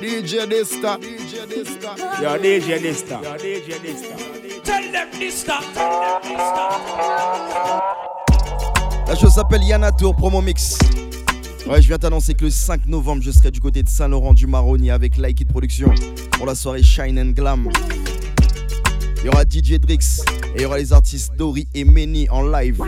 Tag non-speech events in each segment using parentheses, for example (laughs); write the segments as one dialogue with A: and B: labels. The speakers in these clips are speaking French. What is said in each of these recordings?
A: DJ Dista. DJ Dista.
B: Yo, DJ Dista. Yo, DJ Dista. Tell them Dista. Tell them Dista.
A: La chose s'appelle Yana Tour Promo Mix. Ouais, je viens t'annoncer que le 5 novembre, je serai du côté de Saint-Laurent du Maroni avec Like It Production pour la soirée Shine and Glam. Il y aura DJ Drix et il y aura les artistes Dory et Meni en live.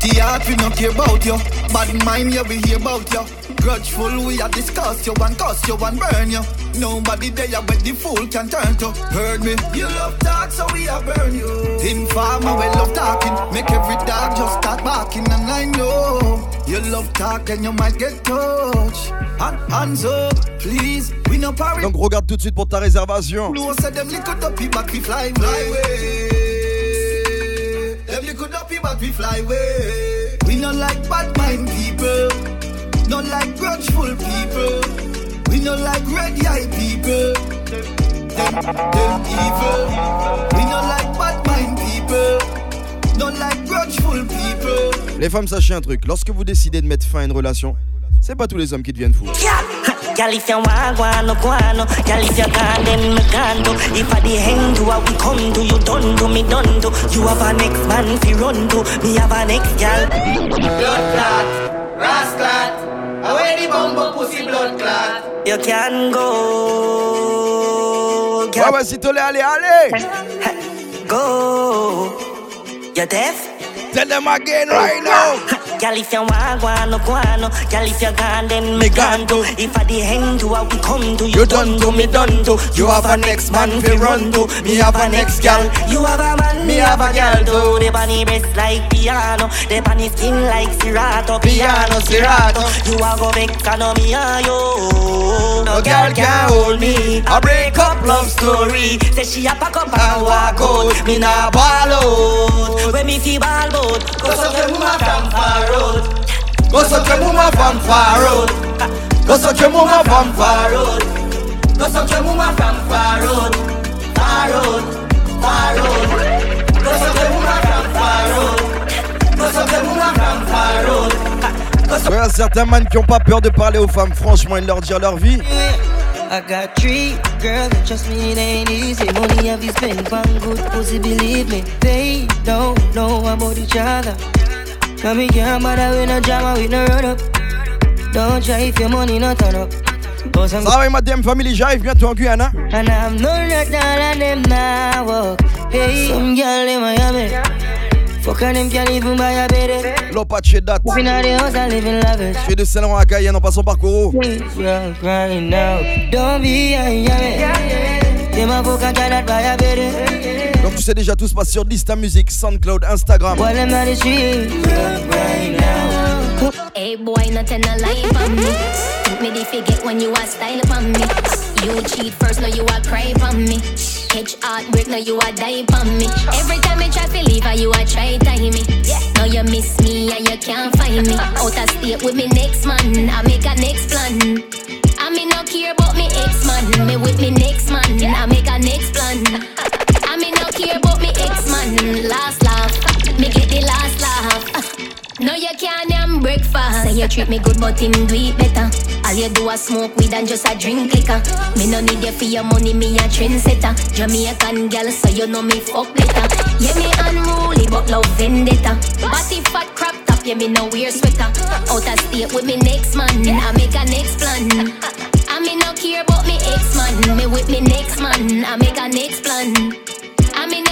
C: Dirty heart, we not care about you. Bad mind, yeah, we hear about you. Grudgeful, we a discuss you and cuss you and burn you. Nobody there where the fool can turn to. Heard me? You love talk, so we a burn you. Informer, we love talking. Make every dog just start barking, and I know you love talk and you might get touched. And hands up, please. We no parry.
A: Donc regarde tout de suite pour ta réservation.
C: No said them little dopey back we fly fly away. Them little dopey back we fly away. We not like bad mind people. Not like grudgeful people. We not like red eye people. Them, them evil. We not like bad mind people. Not like grudgeful people.
A: Les femmes, sachez un truc. Lorsque vous décidez de mettre fin à une relation, c'est pas tous les hommes qui deviennent fous.
D: Girl, if you want guano, guano Girl, if you gone, then me gone to If I the hang to what we come to You done to me done to You have a next man fi run to Me have a next girl
C: Blood clot, ras clot. Away the bumbo pussy blood clot.
D: You can go
A: Ouais,
D: girl,
A: ouais, si t'allais, allez, allez!
D: Go You deaf?
A: Tell them again right now!
D: Girl, if you want guano, guano Girl, if you gone, then me gone to. If I the hang to what we come to. You you done to me done to. You have a next man fi run to. Me have a next girl You have a man, me have a girl too They bunny breast like piano. They bunny skin like Serato. Piano, Serato. You a go vex and no me and you No girl can hold me. A break story. Say she a pack up and walk out. Me nah ball out. When me feel ball out Cause of them woman from far road.
A: Go suck your mama from far road. Go suck your mama from far road.
D: Go suck your woman from far road. Far road, far road. Go suck your woman from far road. Go suck your woman from far road.
A: Ouais, y a certains man qui ont pas peur de parler aux femmes franchement et de leur dire leur vie.
D: I got three girls that trust me, it ain't easy. Money have you spend on good pussy, believe me. They don't know about each other. Come me can't bother with no drama, with no run up. Don't try if your money not turn up.
A: Ça va, ma DM Family, j'arrive bientôt en Guyane. hein.
D: And I'm no not down and them now walk. Hey, some girl in Miami. Fuck and them can't even buy a bed.
A: L'Opache date.
D: Living out the house and living lavish.
A: Je fais de Saint-Laurent à Cayenne en passant par
D: now. Don't be a yummy. Them a fuck and try not buy a bed.
A: Donc tu sais déjà tout se passe sur Lista Music, SoundCloud, Instagram.
D: Now.
E: Hey boy, a lie me. Me the forget when you a style on me. You cheat first, now you cry me. Catch heartbreak, now you a die on me. Every time you try to leave, her, you a try tie me. Now you miss me and you can't find me. (laughs) Out of state with me next man, I make a next plan. I me no care about me ex man, me with me next man, I make a next plan. (laughs) I me no care about me ex man, last No, you can't damn breakfast. Say you treat me good, but him do it better. All you do is smoke weed and just a drink liquor. Me no need you for your money, me a trendsetter. Jamaican girl, so you know me fuck better. Yeah, me unruly, but love vendetta. Body fat crop top, yeah, me no wear sweater. Out of state with me next man, I make a next plan. I me no care about me ex man, me with me next man, I make a next plan.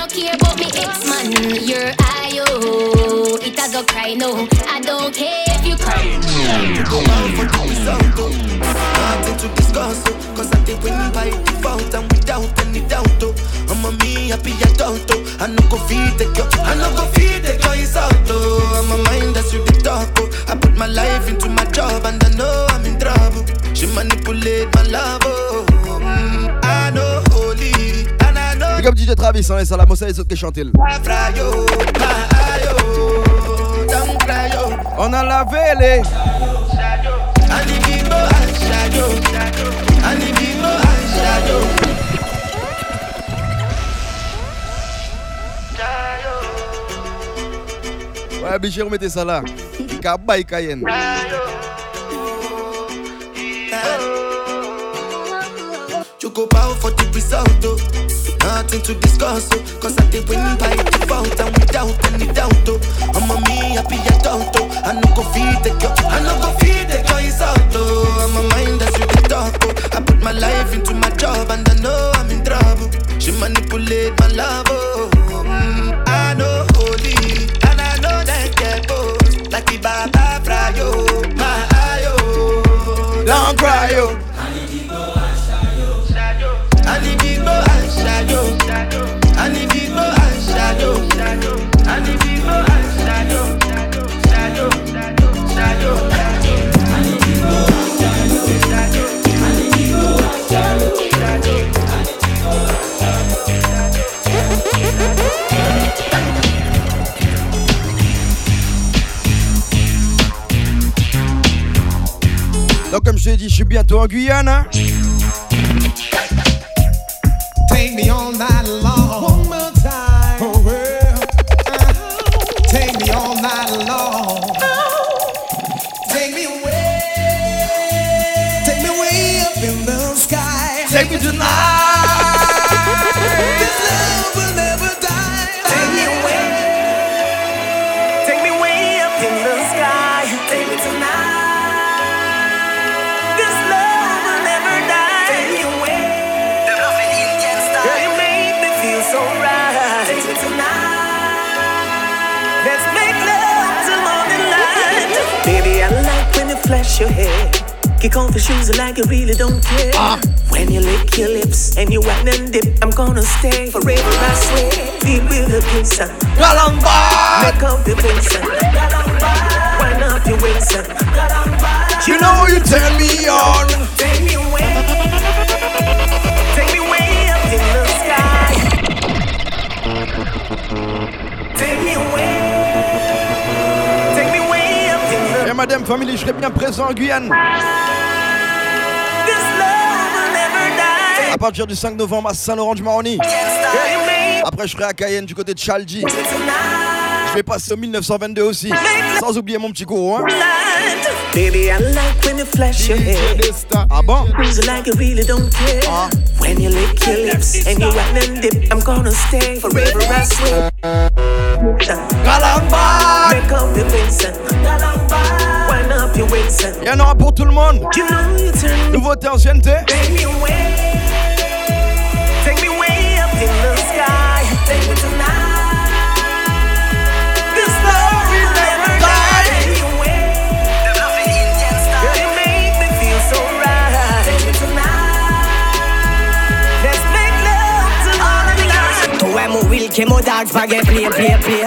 E: No care about me ex man, your eye, oh, it a go cry no. I don't care if you cry.
C: Go out for the result. Nothing to discuss, oh. Cause I did win by default and without any doubt, oh. I'm a me happy adult, oh. I no go feed the girl, I no go feed the girl, it's out, oh. I'm a mind that's you the talk, oh. I put my life into my
A: up DJ Travis, hein, et ça la mossa les autres qui chantent. On a lavé les. Ouais, obligé remettez ça là. Kabay Cayenne.
C: You go oh. Nothing to discuss, oh. Cause I did win by default and without any doubt, oh. I'm a me happy adult, oh. I no go feed the girl, I no go feed the girl is out, oh. I'm a mind that's really dark, oh. I put my life into my job and I know I'm in trouble. She manipulate my love, oh.
A: Suis bientôt en Guyane.
B: Flash your hair. Kick off your shoes like you really don't care. Ah. When you lick your lips and you whine and dip, I'm gonna stay forever, I swear. Feel with the and
A: Galamba.
B: make up the face and wind up your waist and
A: You know you turn me on.
B: take me away, take me way up in the sky. Take me away,
A: madame famille, je serai bien présent en Guyane.
B: This love will never die.
A: À partir du 5 novembre à Saint-Laurent-du-Maroni. Après, je serai à Cayenne du côté de
B: tonight.
A: Je vais passer au 1922 aussi. Sans oublier mon petit cours. Hein.
B: Baby, I like when you flash your hair.
A: Ah bon?
B: Cruise like you really don't care.
A: Ah.
B: When you lick your lips and you whine and dip, I'm gonna stay forever, I swear.
A: Galamba.
B: Make up the face
A: Il y en aura pour tout le monde.
B: you know you turn me
A: Nouveauté, ancienneté.
B: Take me away, take me way up in the sky. Take me tonight. This love will never die. Take me away. Girl, you make me feel so right. Take me tonight. Let's make love till all the night.
F: Toi mon will qui mon dance pas play play play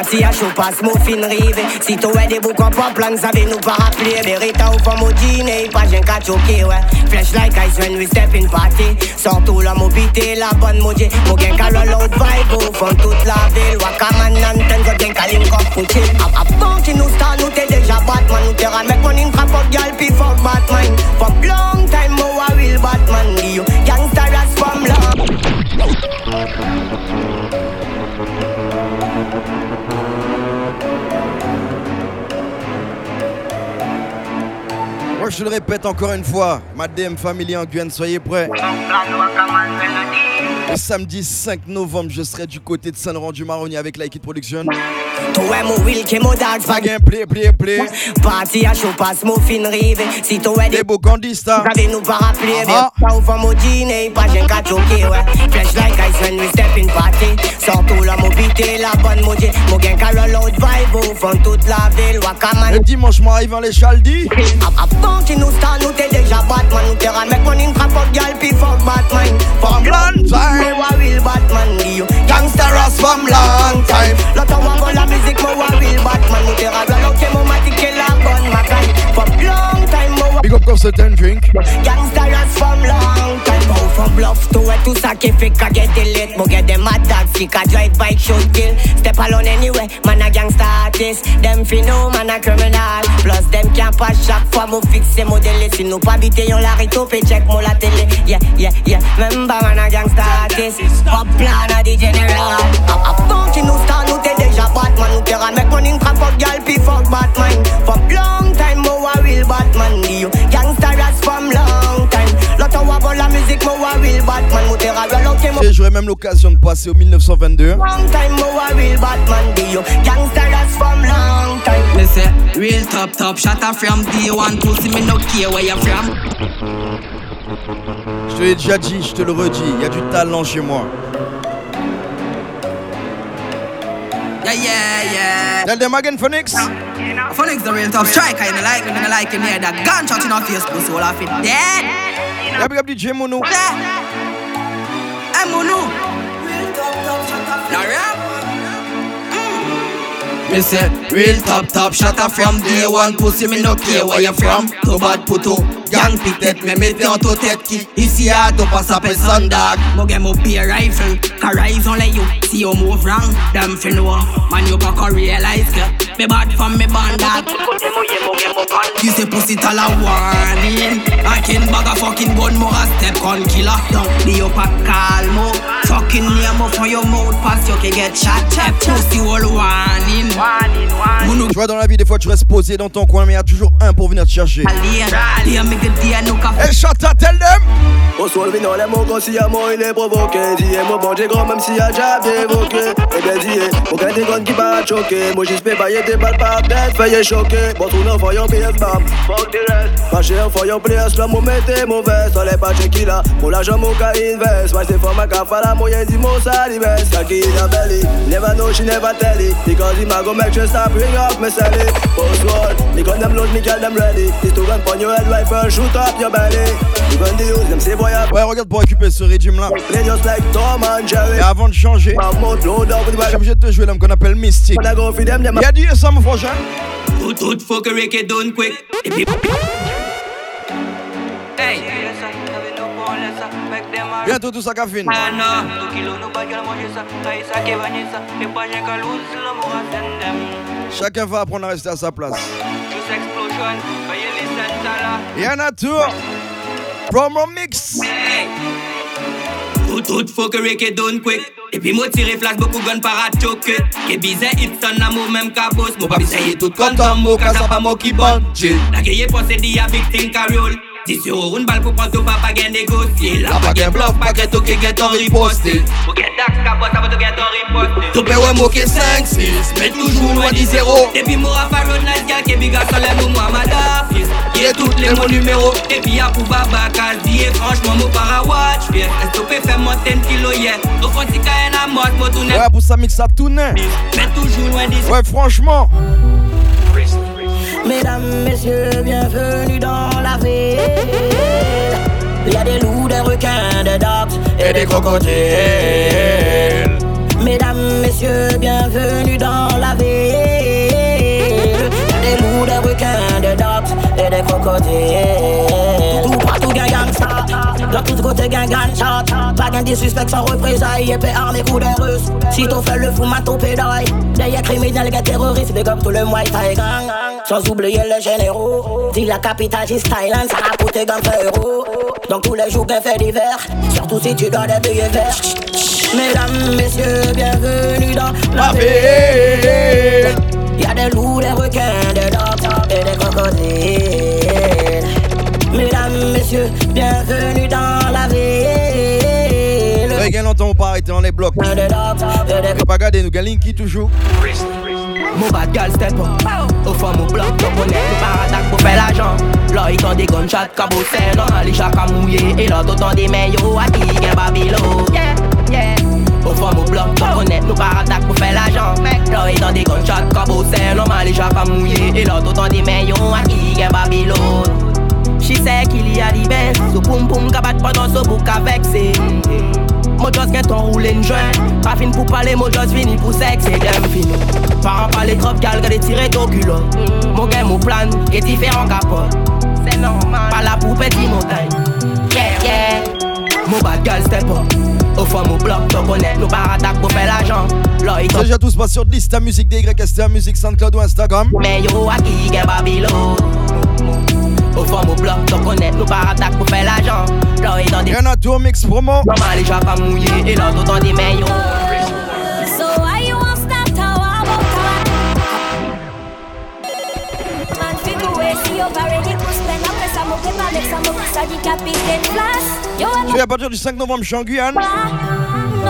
F: Parti à chaud passe mon fin rive. Si toi des boucs en pop lang savez nous pas rappeler. Berita ou pas mon dîner pas j'ai qu'à choquer ouais. Flash like ice when we step in party. Surtout la mobilité la bonne maudit. Mon gain qu'à le loud vibe au fond toute la ville. Wakaman Nanten je gain qu'à l'incom pour chill Avant qui nous start nous t'es déjà Batman. Nous t'es ramène mon in trap up gal puis fuck Batman. For long time moi I
A: je le répète encore une fois. Ma DM Family en Guyane, soyez prêts. Le samedi 5 novembre, je serai du côté de Saint-Laurent-du-Maroni avec Like It Production.
F: Toi mon will qui mon pas
A: play, play, play.
F: Parti à chaud passe mon fin rive Si toi des
A: Des beaux candistas.
F: Savez nous pas rappeler
A: Ah.
F: Pas au fond mon dîner. Pas j'ai qu'à choquer ouais. Flash like ice when we step in party. Surtout la mobilité La bonne maudit Mon gain le loud vibe Au fond toute la ville. Wakaman.
A: Le dimanche, m'arrive en les Chaldi.
F: Avant qui nous start Nous t'es déjà Batman. Nous t'es ramène mon in trap up gal Puis fuck Batman
A: From long time.
F: Moi wa will Batman You
A: Gangsta Ras from long time.
F: L'autre wa go la musique Moi wa will Batman Nous t'es ramène l'autre Mon matique et la bonne macaille For long time Moi wa
A: Big up Constant Drink.
F: Gangsta ras from long time Bow from bluff to it tout ça qui fait qu'à get the lit Mo get them mad qui qu'à drive bike shoot kill Step alone anyway, man a gangsta artist. Them fi no man a criminal. Plus them can't pas chaque fois mon fixe modèle. Si nous pas bité yon la rito pe check mon la télé. Yeah, yeah, yeah. Pas man a gangsta artist. Hop plan a di general. Avant qui nous star nous t'es déjà Batman. Nous terra make money trap fuck gal pi fuck Batman. From long time mo a real Batman. You gangsta ras from long
A: Et j'aurais même l'occasion de passer au 1922.
F: Long time mo a real Batman. You gangsta ras from long time.
G: Me say real top top shatter from day one pussy me no care where you from.
A: Je te l'ai déjà dit, je te le redis, il y a du talent chez moi.
G: Yeah yeah yeah.
A: Tell them again, Phoenix.
G: Phoenix the real top striker. You know like me, no like him here. That gunshot in our face, pussy all off it dead.
A: Yeah, big up DJ Mono.
G: Hey Munu. Hmm. Real top top shatter. Now. Me say real top top shatter from day one Pussy me no care where you from Too bad puto Gang pitet me mette en to tête qui. Ici à to pas s'appelle Sundag. Mo get mo a rifle Car rise on let you See you move wrong Them fi know. Man pas can realize que Me bad from me bandag You say pussy tell a warning? I can bag a fucking gun more a step con killer. Don't be up a calmo. Fucking name up for your mouth pass you can get shot Tap pussy all warning. Mounou.
A: Tu vois, dans la vie, des fois, tu restes posé dans ton coin, mais il y a toujours un pour venir te chercher.
G: Dia make the dia no ka
A: Hey, shut up, tell them.
H: Au sol, non, les mots, quand s'il y a moi, il est provoqué. Dis, moi, bon, j'ai grand, même s'il y a déjà bien évoqué. Eh bien, dis, aucun des guns qui va choquer. Moi, j'espère pas, y'a des balles par tête, feuille choqué. Bon, tout le voyons PS, bam, fuck the rest. Ma chère, voyons place, là, mon mettez mauvais. Ça l'est pas checké là, pour l'argent, mon cas invest. Ouais, c'est for ma café, la moyenne, dis, mon salivest. Kaki in a belly, never know, she never tell it. Because he ma go make sure stop, bring up, me sell it. Post wall, me gun them load, me get them ready. This to gun on your head, rifle, shoot up your belly. You gun the use, them say, boy, I
A: Ouais, regarde pour récupérer ce régime là.
H: play just like Tom and Jerry.
A: Et avant de changer,
H: the
A: obligé de te jouer l'homme qu'on appelle Mystique. Il y a du ça, mon frangin.
G: Tout quick Hey
A: Bientôt tout ça cafine.
G: Anna
A: Chacun va apprendre à rester à sa place. Un tour. Promo mix.
G: Tout tout fuckery get done quick Et puis moi tire flash beaucoup gun para choke Que bizarre hit son amour même ka boss Moi pas bizarre tout content moi ka ça pas moi qui bon chill La gueye pensé di a big thing ka roll 10 euros une balle pour prendre tout papa gain négocier La pas gain bluff pas gain tout qui get on riposté Pour get dax ka boss ça va tout get on riposté Tout paie ouais moqué 5 6 Mais toujours loin du zéro. Depuis moi à faire une nice girl qui biga les mots moi madafis Qui est toutes les mots numéros. Et puis à pour baba quasi Et franchement moi para watch Bien stopper fait monter une kilo yeah? Au fond si ka en a mort moi tourner
A: Ouais, pour ça mix ça tourne.
G: Mais toujours loin d'ici
A: Ouais, franchement.
F: Mesdames, messieurs, bienvenue dans. Il y a des loups, des requins, des dogs et des crocodiles. Mesdames, messieurs, bienvenue dans la ville. Des loups, des requins, des dogs et des crocodiles. Tout partout, gang gangsta. De tous côtés, gang gunshot. Pas gain de suspects sans représailles. Épée armée, coup des russes. Si t'en fais le fou, mato pédaille. Derrière criminels, gars terroristes, big up tout le Muay Thai gang. Sans oublier les généraux. Dis la capitale, c'est Thailand, ça a coûté gang euro. Donc tous les jours, gain fait divers. Surtout si tu dois des billets verts. Mesdames, messieurs, bienvenue dans la ville. Y'a des loups, des requins, des dogs et des crocodiles. Mesdames, messieurs, bienvenue dans la ville.
A: Ouais, gain longtemps, on pas arrêté dans les blocs. Garder nous, gain qui toujours.
F: Mon bad girl step Au fond mon bloc Donc on est nous par attaque pour faire l'argent. Là ils ont des gunshots cabossés Dans les chats à mouiller Et là t'entends des maillots À qui gain babilo Yeah, yeah. Au fond mon bloc Donc on est nous par attaque pour faire l'argent. Là ils ont des gunshots cabossés Dans les chats à mouiller Et là t'entends des maillots À qui gain babilo She sait qu'il y a des bains So poum poum kabat pendant ce bouc avec c'est Moi just get on roule une joint. Pas fin pour parler, moi just fini pour sexe et bien fini. Par en parler trop gal, gade tirer ton culot Mon gain, mon plan, est différent capot C'est normal. Pas là pour petit montagne Yeah, yeah. Mon bad gal step up. Au fond, mon bloc, donc nous par attaque pour faire l'argent.
A: Déjà tous pas sur liste ta musique DYST, musique SoundCloud ou Instagram.
F: Mais yo, à qui Babylone? Au bloc, par attaque pour faire l'argent. Dans des.
A: Y'en a tout mix promo.
F: Maman, les gens pas mouillés, et.
I: So why you want start Man, figure way, see you already. Yo,
A: Je vais à partir du 5 novembre, je suis en Guyane.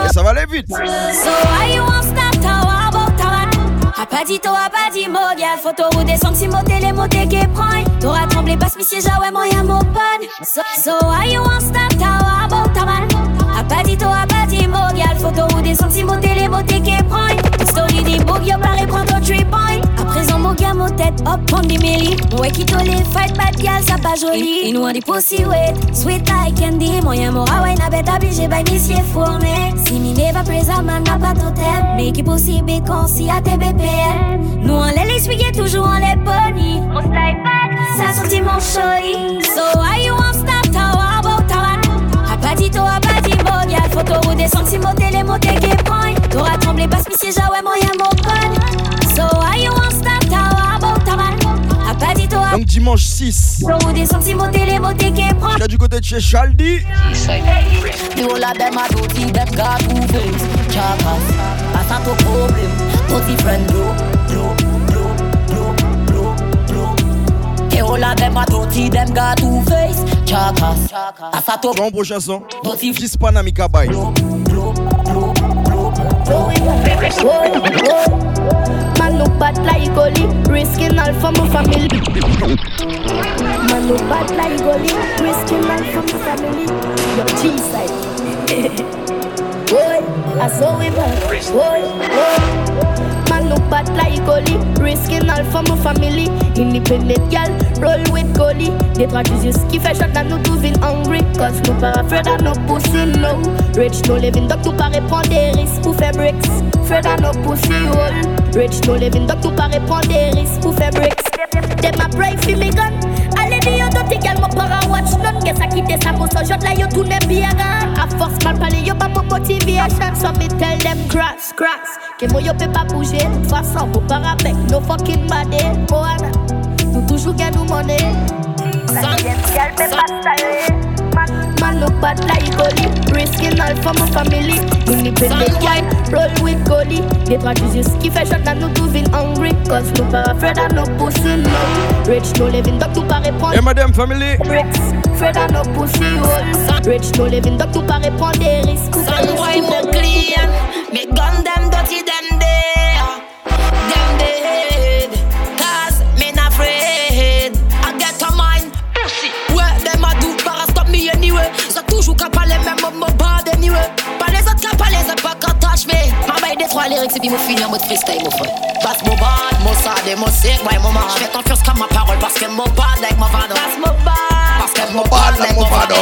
A: Et ça va aller vite.
I: So why you want start how about A pas dit a pas dit mot, y'a photo ou des sons, si mon télé, mon qui prend. T'auras tremblé, mi siège, ouais, moi, y'a mon pote. So, so why you want start how about A pas dit a pas dit mot, y'a photo ou des sons, si mon qui prend. Ton point. À présent, mon gars, mon tête, hop, prends des milli. Ouais, qui les fight, bad gal, ça pas joli. Il nous a dit pussy wet, sweet like candy. Moyen, mon ouais, n'a bête obligé, bah, monsieur fourné. Si mi pas présent, man, n'a pas totem. Mais qui possible, con, si à tes. Nous, on les l'expliquer toujours, on les. Mon style bad, ça sortit mon. So, why you want start, how about A pas dit, toi, a pas dit, bon, y'a photo ou des sentiments, télé, mon qui prend. T'auras tremblé, passe, mi siège, ouais, moyen, mon pote. So, why you want start, how about A pas dit, toi,
A: Donc dimanche 6.
I: ou des sentiments, télé, mon qui prend.
A: Là du côté de chez Chaldi.
J: The whole of them a dirty, them got two a problem Dirty friend, blow, blow, blow, blow, blow, blow The whole of them a dirty, them got two face Chakas, that's not a
A: Bon prochain son. Dispana Mikabai.
K: Man look bad like gully, risking all for my family. Man look bad like gully, risking all for my family. Your cheese side. Boy, (laughs) I saw back. Boy, boy. Look bad like gully, risking all for my family. Independent girl, roll with gully. They try to keep a shot and nous devine hungry. Cause nous pas afraid of no pussy, no. Rich no living, donc nous pas répondre des risques pour faire bricks. Afraid of no pussy, hole. Rich no living, donc nous pas répondre des risques pour faire bricks. Them a pray for me gun. Don't take mon para watch none. Guess I quitte ça pour ce jot là, yo tourne bien. A force mal parler, yo pas mon motivation. So me tell them crash, crash. Que moi yo peut pas bouger. De toute façon, pour pas avec no fucking body. Moana, nous toujours gagne nous monnaie. Man look bad like gully. Risking all for my family. Independent guy Roll with gully. They try to just keep a shot and nous devine hungry. Cause nous pas afraid of no pussy no. Rich no living donc nous pas répondre
A: Et madame family.
K: Bricks Afraid of no pussy hole Rich no living donc nous pas répondre des risques
J: Son boy me clean. Me gun them dirty them lyrics et puis mon fini en mode freestyle mon frère Passe mon bad, mon sad et mon sick ouais mon man J'fais confiance comme ma parole parce que mon bad like mon vado Passe mon bad. Parce que mon bad like mon vado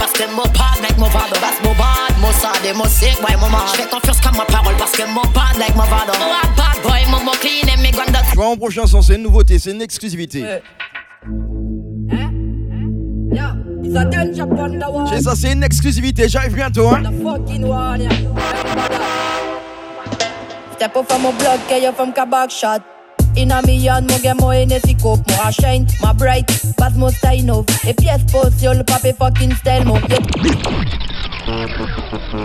J: parce que mon bad. Like mon vado That's mon bad, mon sad et mon sick boy mon man J'fais confiance comme ma parole parce que mon bad like mon vado Oh a bad boy, mon mon clean et mes guns
A: Tu vois mon prochain son, c'est une nouveauté, c'est une exclusivité. Chez ça, c'est une exclusivité, j'arrive bientôt, hein.
L: Step up from my blood, get you from back shot. In a million, mo get more energy cope, more shine, my bright, pass mo style no. Et pièce post, yo le pape fucking style mo.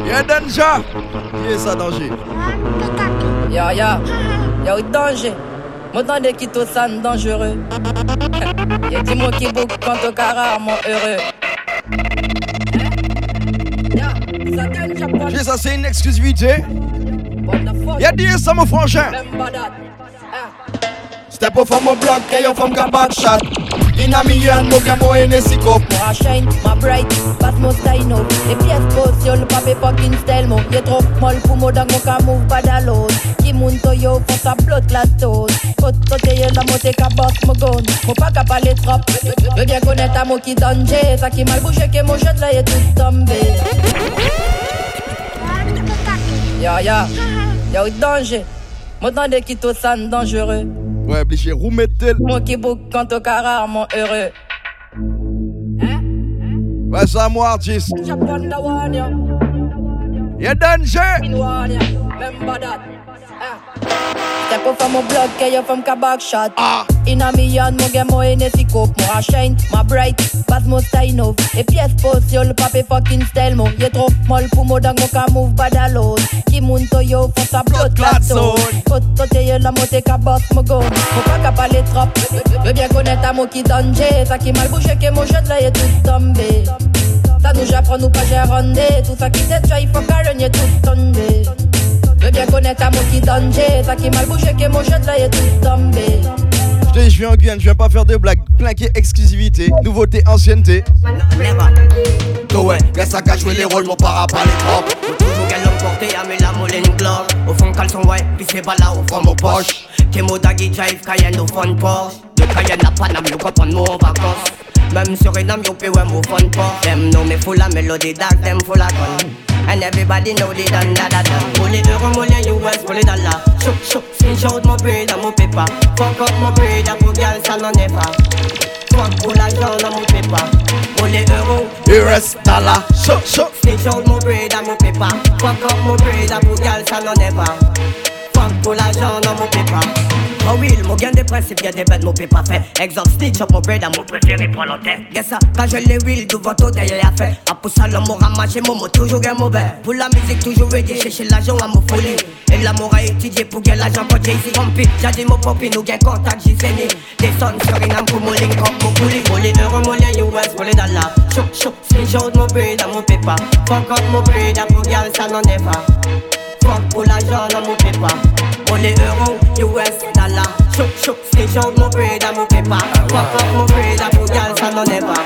A: Y'a danger. Qui est ça, danger?
L: Ya ya, y'a danger. Dans des qui tout ça dangereux. (laughs) Y'a dit moi qui boucle quand au cara mon heureux.
A: Chez ça, c'est une exclusivité? Y'a dit ça, mon frangin. Step up from my block, get you from the back shot. In a million, no get more energy cup.
L: Moi shine, my bright, pass mo style no. Et pièces post, yo le pape fucking style mo. Y'a trop molle pour moi dans mon cas move pas. Qui monte yo, faut sa blood la toast. Faut sauter yo la montée ka boss mo gun. Faut pas qu'à parler trop. Je bien connaître à moi qui. Ça qui mal bougé que mon là est tout tombé. Ya ya, y'a danger. Des qui tout ça dangereux.
A: Ouais, obligé, roumettel.
L: Moi qui boucle quand au mon heureux.
A: Ouais, ça, moi, artiste. Y'a danger.
L: Remember that. Step up from my blood, que yo from kabak shot. Ah. In a mi yan, mo gen mo energy coke, mo a shine, ma bright, bad mo style of. E pièce post yo, le pape fucking style mo. Ye trop molle pour mo dang mo ka move bad alone. Ki moun to yo, font sa blood clot zone. Koto te yo la mote ka boss mo go. Mo pas ka parler trop. Veux bien connaître à mo qui danger. Ça qui mal bouge, que mo jet là, y'a tout tombé. Ça nous j'apprends, nous pas gérer Tout ça qui t'est il faut qu'à tout tombé. Veux bien connaître à mon qui danger. Ça qui mal bougé, que mon jet là est tout tombé.
A: Je je viens en Guyane, je viens pas faire de blagues. Plaqué exclusivité, nouveauté, ancienneté.
F: Ouais, y'a ça qu'à jouer les rôles, mon para pas les propres. Toujours qu'elle l'emporter, à mes la molle une globe. Au fond, caleçon, ouais, puis c'est pas là au fond, mon poche. T'es mon daggy drive, Cayenne au fond, Porsche. De Cayenne à Paname, yo comprends nous en vacances. Même sur une âme, yo pay, ouais, mon fun, Porsche. Them know me full la mélodie, dark, them full la gun. And everybody know they done da da Pull it euro, it US, it dollar Shook, shook, screenshot my bread and my paper Fuck up my bread and put girls on never. Fuck pull l'argent dans mon paper it euro,
A: US, dollar Shook, shook
F: Screenshot my bread and my paper Fuck up my bread and put girls on never. Fuck pull l'argent dans mon paper Oh oui, mon gain des principes, y'a des bêtes, mon pas fait. Exemple, snitch up mon bread, à mon préféré pour l'antenne. Yes, ça, quand je les will, devant tout, y'a fait. A pour ça, l'amour a marché, mon mot toujours un mauvais. Pour la musique, toujours ready, chercher l'argent à mon folie. Et l'amour a étudié pour gagner l'argent pour Jay-Z. Pompi, j'ai dit mon popi, nous gain contact, j'y sais Des sons sur une âme pour mon link, comme mon coulis. Pour les euros, mon lien US, pour les dollars. Chouk, chouk, screenshot mon bread, à mon pépa. Fuck up mon bread, à pour gagner, ça n'en est pas. Fuck pour l'argent, à mon pépa. Pour les euros, US, dollars. Chouk, chouk, screenshot mon bread, à mon pépa. Fuck up mon bread, à pour gagner, ça n'en est pas.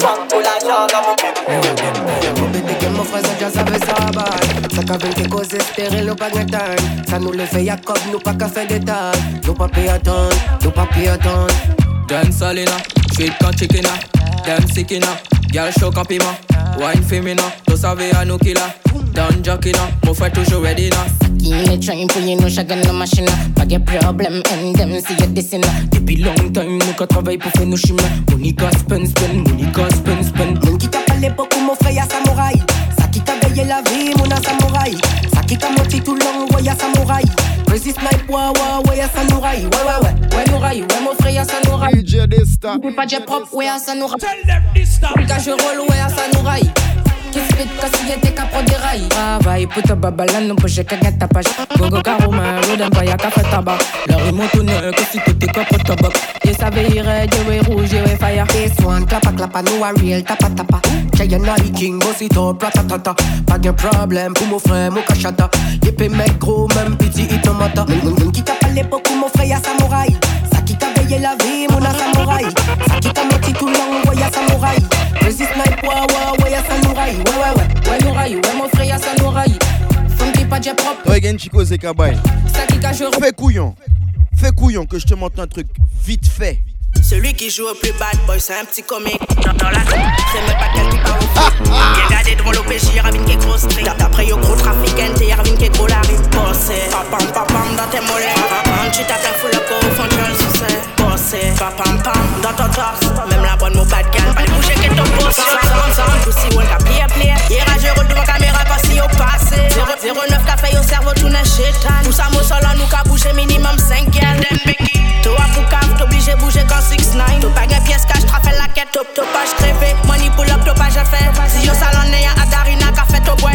F: Fuck pour l'argent, à mon pépa.
M: Mon bébé que mon frère, déjà savait ça, bye. Ça qu'a vaincu cause espérer le bague Ça nous le fait Jacob, nous pas qu'à faire des tailles. Nous pas payer attendre, nous pas payer attendre.
N: Dance Salina, sweet con chicken, Dem sikina, girl show en piment. Wine féminin, tout savez à nous qui là. Don jockey mon frère toujours ready là.
O: Il est train pour you, nous chacun nos machines. Pas de problème, and them si y'a des Depuis long time, nous qu'à travailler pour faire nos chemins. Money got spend, spend, money got spend, spend.
M: Mon qui t'a parlé beaucoup, mon frère y'a samouraï. Ça qui t'a veillé la vie, mon samouraï. Ça qui t'a monté tout long, ouais y'a samouraï. Crazy snipe, ouais ouais ouais y'a samouraï. Ouais ouais ouais, ouais mouraï, ouais mon frère y'a samouraï.
A: DJ Desta.
O: Pas de propre, ouais y'a samouraï. Tell them this time. Quand je roule, ouais y'a samouraï. Kispit kasi yete ka pro de rai Travail puta babalan no projet ka gata page. Gogo karuma rodem pa ya ka tabac Yes ave ire je rouge je fire.
M: This one no a real tapa tapa. King up ratatata Pas de problème pour mon frère mon cachata. Yep mec gros même petit it no mata qui t'a parlé beaucoup mon frère y'a Ça qui t'a veillé la vie mon a Ça qui t'a menti tout y'a samouraï Resist ouais Ouais
O: l'oreille, ouais mon frère y'a sa l'oreille Funky propre.
A: Toi gagne Chico
O: cache
A: Fais couillon. Fais couillon que je te montre un truc. Vite fait
P: celui qui joue au plus bad boy, c'est un petit comique. Dans la c'est même pas quelqu'un qui parle au. Bien (laughs) gardé devant l'OPJ, Ravine qui est gros street. D'après yo gros trafiquant, t'es Ravine qui est gros la rive. Bossé, papam papam dans tes mollets. Tu t'appelles full up au fond, tu le succès. Bossé, papam pam dans ton torse. Même la bonne, mon bad gal, pas les bouger que ton boss. Sound, sound, pussy, one cap, play, play. Hier, je roule devant caméra quand si yo passé. 09 café, yo cerveau, tout n'est chétan. Pour ça, mon sol, nous qu'a bouger minimum 5 gals. Becky. Toi, pour cave, t'obligé bouger quand 6-9 T'as pas de pièce cash, trafel la quête. Top, top, page crépé Money pull up, top, page fait Si yo salon à Darina, qu'a fait au bois.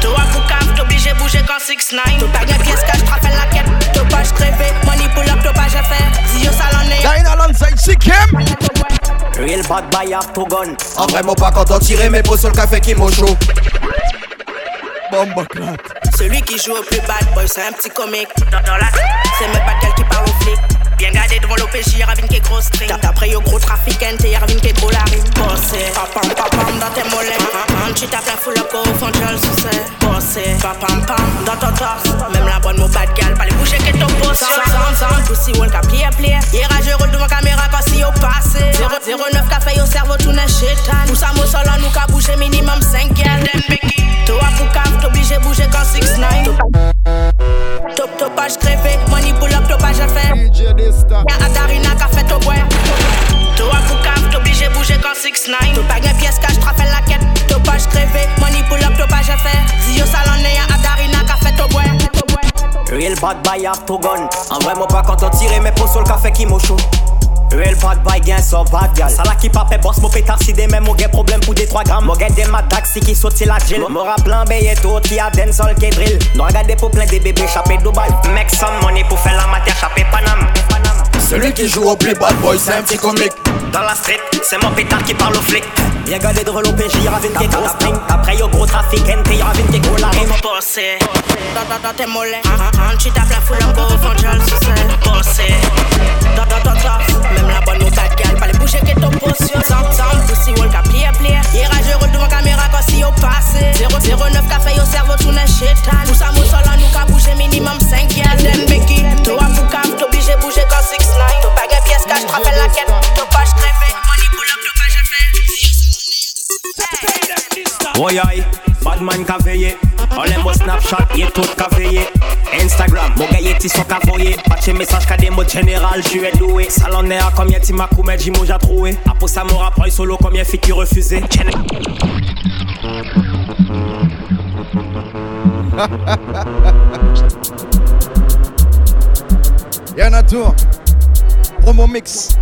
P: Toi, pour cave, t'obligé bouger quand 6-9 T'as pas de pièce cash, trafel la quête. Top, page crépé Money pull up, top, page fait Si yo salon n'est
A: Darina alongside Sikem
F: Real bad boy have to gun
A: En vraiment pas content tirer mes pots sur le café qui m'ont chaud
P: Celui qui joue au plus bad boy, c'est un petit comique. Dans, c'est même pas quel qui parle au flic. Bien gardé devant l'OPJ, Ravine qui est gros string. D'après yo gros trafiquant, t'es Ravine qui est gros la rime. Bossé, papam papam dans tes mollets. Tu tapes la full up au fond, tu le succès. Bossé, papam pam dans ton torse. Même la bonne, mon bad gal, pas les bouger que ton poste. Sound, sound, pussy, one cap, play, play. Hier, je roule devant caméra quand si yo passé. 09 café au cerveau, tout n'est chétan. Pour ça, mon sol, nous qu'a bouger minimum 5 gals. Toi, pour cave, t'obligé bouger quand 6-9. Top, topage crépé, money pull up, topage à faire. Y'a Adarina qu'a fait au bois. Toi, pour cave, t'obligé bouger qu'en 6-9 Tout pas une pièce cache, fait la quête. Topage crevé, money pull up, topage fait Si yo salon à Adarina, café au bois.
Q: Real bad boy have to gun. En vrai moi pas quand on tire mes pots sur le café qui chaud Real bad boy gen so bad gal Ça la qui pape boss mo pétard si des mêmes mo gen problème pour des 3 grammes. Mo gen des madax si qui saute la gel Mo rap plan beye tout qui a den sol qui drill. Non regardez pour plein des bébés chapé Dubaï. Make some money pour faire la matière chapé Panam
A: Celui qui joue au plus bad boy c'est un petit comique.
Q: Dans la street c'est mon pétard qui parle au flic. Bien gardé de relou PJ ravine qui gros spring Après yo gros trafic NT ravine qui gros la rime
P: Bossé Dans dans dans tes mollets. Un tu tapes la foule en go fond jol sous Bossé Dans dans dans dans même la bonne moutarde gal Pas les bouger que ton potion Sans sans. Pussy wall ka plié plié Hier je roule devant caméra quand si au passé. 009 ka fait au cerveau tout n'est chétan. Tout ça mou sol nous ka bouger minimum 5 gal Den Becky Toi pour cam t'obligé bouger quand 6 9 T'as pas gain pièce cash la quête. Money pull up
Q: fait ka veye Olen mo Snapchat, ye tout ka veye Instagram, mon gars ti son ka voye. Patche message ka suis doué. Salon à combien ti ma koumet, j'imo j'ai trouvé Apo sa mon rapport solo, combien filles qui refusé. (laughs)
A: Yana Tour, promo mix.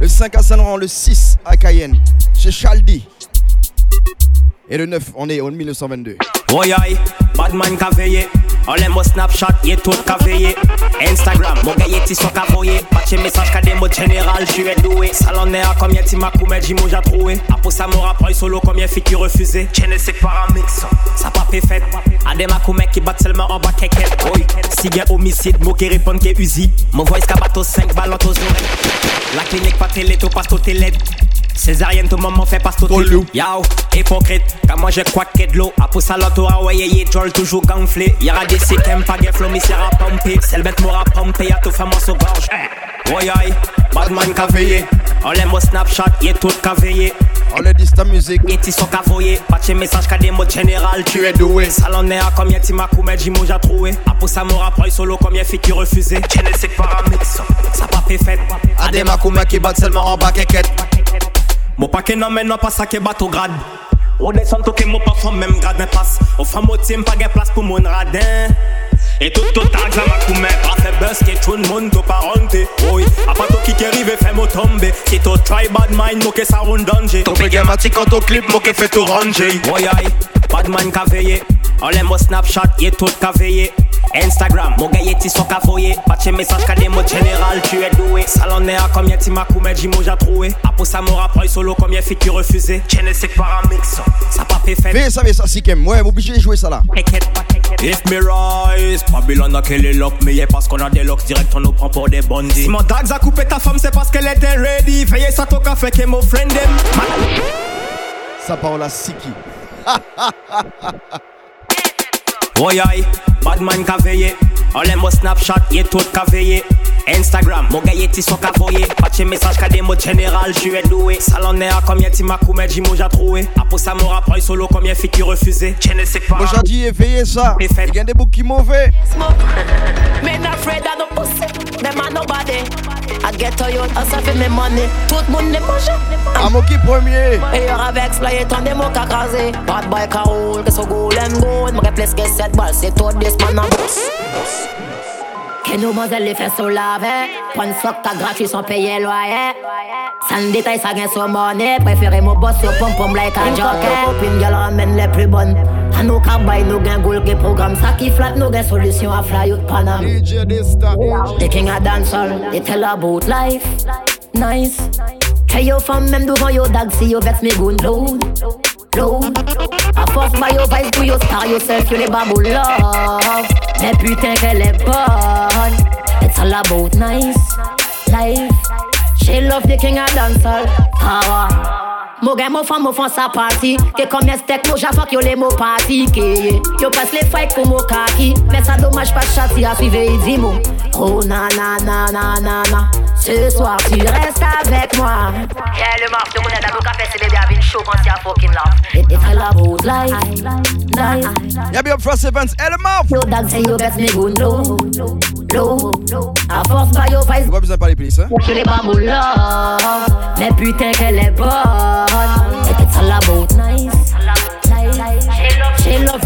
A: Le 5 à Saint-Laurent, le 6 à Cayenne, chez Chaldi. Et le 9, on est en 1922.
Q: Oh aïe, badman ka veye Olen mo Snapchat, ye tout veye Instagram, mon gars ye ti son ka voye Patche message ka des mots général, j'suis doué Salon à combien ti ma koumet, j'imo j'ai trouvé Apo sa mon rapport solo, combien filles qui refusé Chene c'est par un mix, ça pas fait fait Ade ma koumet qui bat seulement en bas keket Oui, si gen homicide, mo qui répond que Uzi Mon voice ka bateau 5 balles oreilles La clinique pas télé, tout passe tout LED Césarienne, tout moment fait pas tout loup. Yao, hypocrite, car moi je crois que de l'eau. Après ça, l'auto a ouais, yé, jol toujours gonflé. Y'aura des séquelles, pas de flow, mais c'est à pomper. C'est le bête m'aura pompé, y'a tout fait moi sous gorge. Ouais, aïe, badman qu'a veillé. On l'aime au Snapchat, y'a tout qu'a veillé.
A: On le dit ta musique.
Q: Y'a ti son qu'a voyé. Pas de message qu'a des mots général, tu es doué. Salon est à combien ti m'as coumé, j'y j'ai trouvé. Après ça, m'aura pris solo, combien fait qui refusé? Tiens, c'est pas un mix, ça pas fait fait.
A: Ade ma koumet qui bat seulement en bas keket.
Q: Mon paquet non mais non pas qui bat au grade. Ou descend tout que mon pas son même grade mais passe. Au femme au team pas de place pour mon radin. Et tout tout tag la Pas que tout le monde to pas qui qui arrive fait mo tomber Si to try bad mind mo que ça run danger
A: Ton pégamatique quand ton clip mo fait tout ranger
Q: Oui aïe, bad mind Snapchat, tout Instagram, mon gars ti son qu'a voyé Patche message qu'a des mots général, tu es doué Salon à combien ti ma coumé, j'imo j'ai trouvé Apo sa mon rapport solo, combien filles qui refusé Tiens, c'est par un mix, ça pas fait fait
A: Fais ça, fais ça, si kem, ouais, obligé de jouer ça là
Q: If me rise, Babylon a quel lock, mais y'a parce qu'on a des locks direct, on nous prend pour des bandits. Si mon dags a coupé ta femme, c'est parce qu'elle était ready. Veillez ça ton café que mon friend them.
A: Ça parle à Siki. (laughs)
Q: Oh aïe, badman qu'a veillé. On l'aime au Snapchat, y'a tout qu'a veillé. Instagram, mon gars y'a ti son qu'a voyé. Patche message qu'a des mots général, je suis doué. Salon est à combien ti m'as coumé, j'y j'ai trouvé. Apo sa mon rapport solo, combien filles qui refusé. Tiens, c'est pas.
A: Aujourd'hui, éveillez ça. Il y a des boucs qui mauvais.
J: Men afraid no pussy, them are nobody. I get to you, I savais mes money. Tout le monde les mange.
A: Amo qui premier?
J: Et y'aura avec exploité de qu'à craser. Bad boy ka roule, que so golden gold. Plus que 7 balles, c'est tout this man a boss. Que nous mademoiselles les fesses au laver Prendre soc t'as gratuit sans payer loyer. Sans détail ça gagne son monnaie. Préférez mon boss sur pom pom like un joker Copine gal ramène les plus bonnes. A nous cabay nous gain goal que programme. Ça qui flat nous gain solution à fly out Panam The king a dancehall They tell about life. Nice. Tell your fam même devant your dog Si yo vex me gun load Load A force your vice do your star yourself You les babou love. Mais putain qu'elle est bonne It's all about nice life. She love the king of dancehall Power. Mo gen mo fan mo fan sa party. Ke kom yes tek mo javak yo le mo party Ke yo pas le fight pou mo kaki Men sa domaj pa chati a suive i di mo Oh na na na na na na Ce soir, tu restes avec moi.
G: Yeah, le marche de mon aide à mon café, c'est bébé avec chaud quand c'est à fucking love.
J: It's all about life, life.
A: Yeah, be up Frost Events, Elmaf.
J: Your dog say you best me go low, low. À force, by your face.
A: Pas besoin de parler plus, hein.
J: Je l'ai pas mon love, mais putain qu'elle est bonne. It's all about nice. She love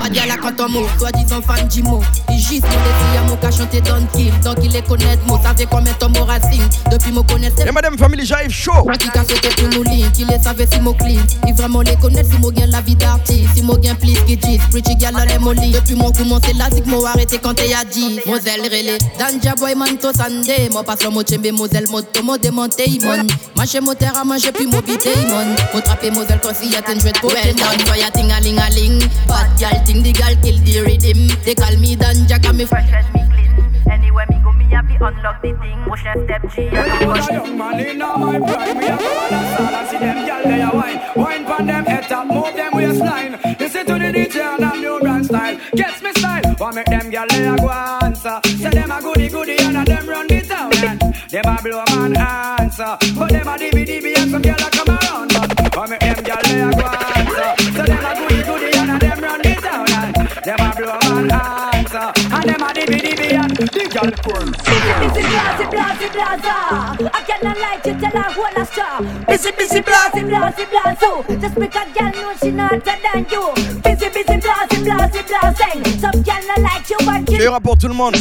L: Pas dire là quand on move, toi disant fan Jimo. Il juste mon défi à mon cas chanter Don Kill. Donc il les connaît, moi savait combien ton mot racine? Depuis mon connaissait.
A: Et madame famille, j'arrive chaud.
L: Qui a sauté tout mon ligne, qui les savait si mon clean. Il vraiment les connaît si mon gain la vie d'artiste. Si mon gain plus qui dit, pretty gal les molly. Depuis mon commencé la zik, moi arrêté quand t'es à 10. Moselle relé, Danja boy man to sande. Moi passe mon chembe, Moselle moto, mo démonté, imon. Manger mon terre à manger puis mon bité, imon. Mo trapper Moselle quand si y'a t'en jouet pour elle. Down for ya ting a ling a ling. Bad gal ting, the gal kill the rhythm. They call me Danja, cause me fresh as me clean.
G: Anywhere me go, me happy unlock the thing. Push and step G. and I push it.
R: young man in my prime. We a go on a style and see them gyal they a wine. Wine pon them head top, move them waistline. Listen to the DJ and I'm new brand style. Gets me style. Want make them gyal they a go answer. Say them a goody goody and a them run the town and them a blow man answer. But them a dibby dibby and some gyal a come around. But want make them gyal they a go answer. Them a blow man answer. And them a dibby dibby and the gyal cool.
I: Busy, blasey, blasey, blaza. I a star. Busy, busy. Just not you. Some not like you,
A: pour tout le monde.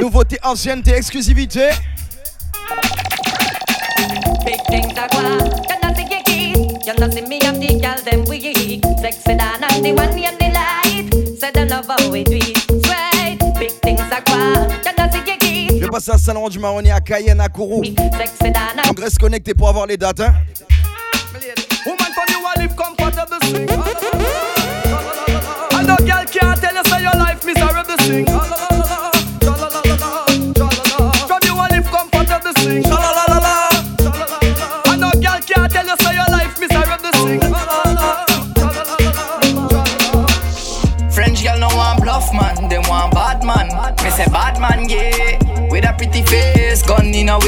A: Nouveauté, ancienneté, exclusivité.
E: Big. You you. You light. Say them love how we do it. Sweet. Big things are gone. You know see you key.
A: Je vais passer à Saint-Laurent du Maroni, à Cayenne, à Kourou. Reste connecté pour avoir les dates, hein.
R: Woman from you a live comfortable swing. I know girl can't tell you say your life miserable swing. Say
S: bad man, yeah. With a pretty face, gun in a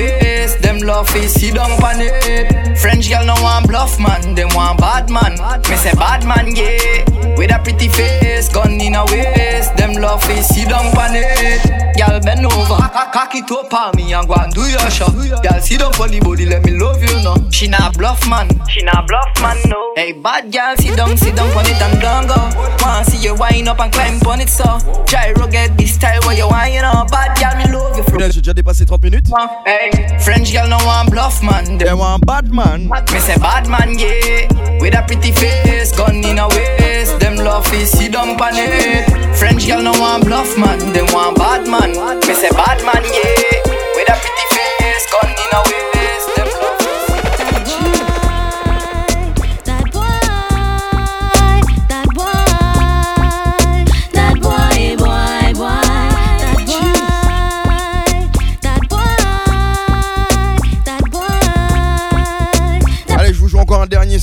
S: waist. Them love face, sit down on it. French girl no want bluff man, them want bad man. Me say bad man, yeah. With a pretty face, gun in a waist. Them love face, sit down on it. Girl bend over, cock cock it up on me and go and do your shot. Girl sit down for the body, let me love you now. She not bluff man, she not bluff man no. Hey bad girl, sit down, sit down on it and don't go. Wanna see you wind up and climb on it so. Try get this style where you wind up. Bad girl, me love you.
A: Putain, J'ai déjà dépassé 30 minutes.
S: Hey, French girl no want bluff man.
A: They want bad man.
S: Me say bad man, yeah. With a pretty face, gun in a waist. Them love is sit down on it. French girl no want bluff man. They want bad man. Me say bad man, yeah.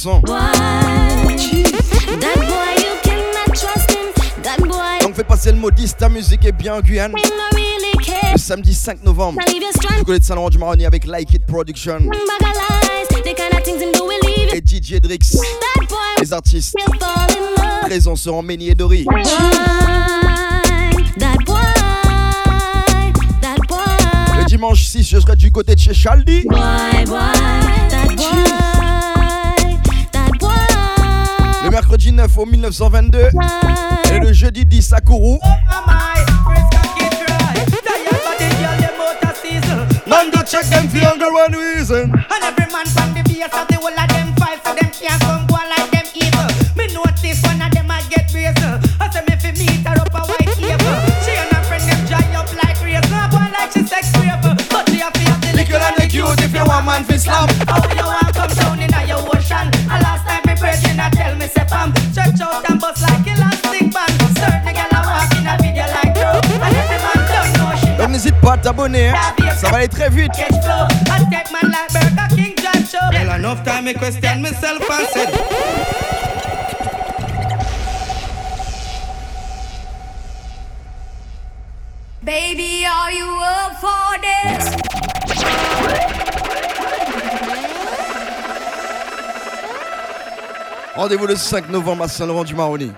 I: Boy,
A: Donc fais passer le mot 10, ta musique est bien en Guyane. Le samedi 5 novembre. Du côté de Saint-Laurent du Maroni avec Like It Production. Et DJ Drix. Les artistes présents seront Méni et Dory. Dimanche 6, je serai du côté de chez Chaldi. 2009 au 1922 et le jeudi 10 à Kourou. Oh, oh check them for one reason.
T: And every man from the base of the whole of them fight for them can't come go like them evil. Me notice one of them I get brazen. I say me fi meet her. She and her friend them dry up like razor. Like she sex but she a
R: if you want man fi.
T: Oh,
A: Donc n'hésite pas à t'abonner. hein. Ça va aller très vite.
I: Baby, are you up for this?
A: Rendez-vous le 5 novembre à Saint-Laurent du Maroni.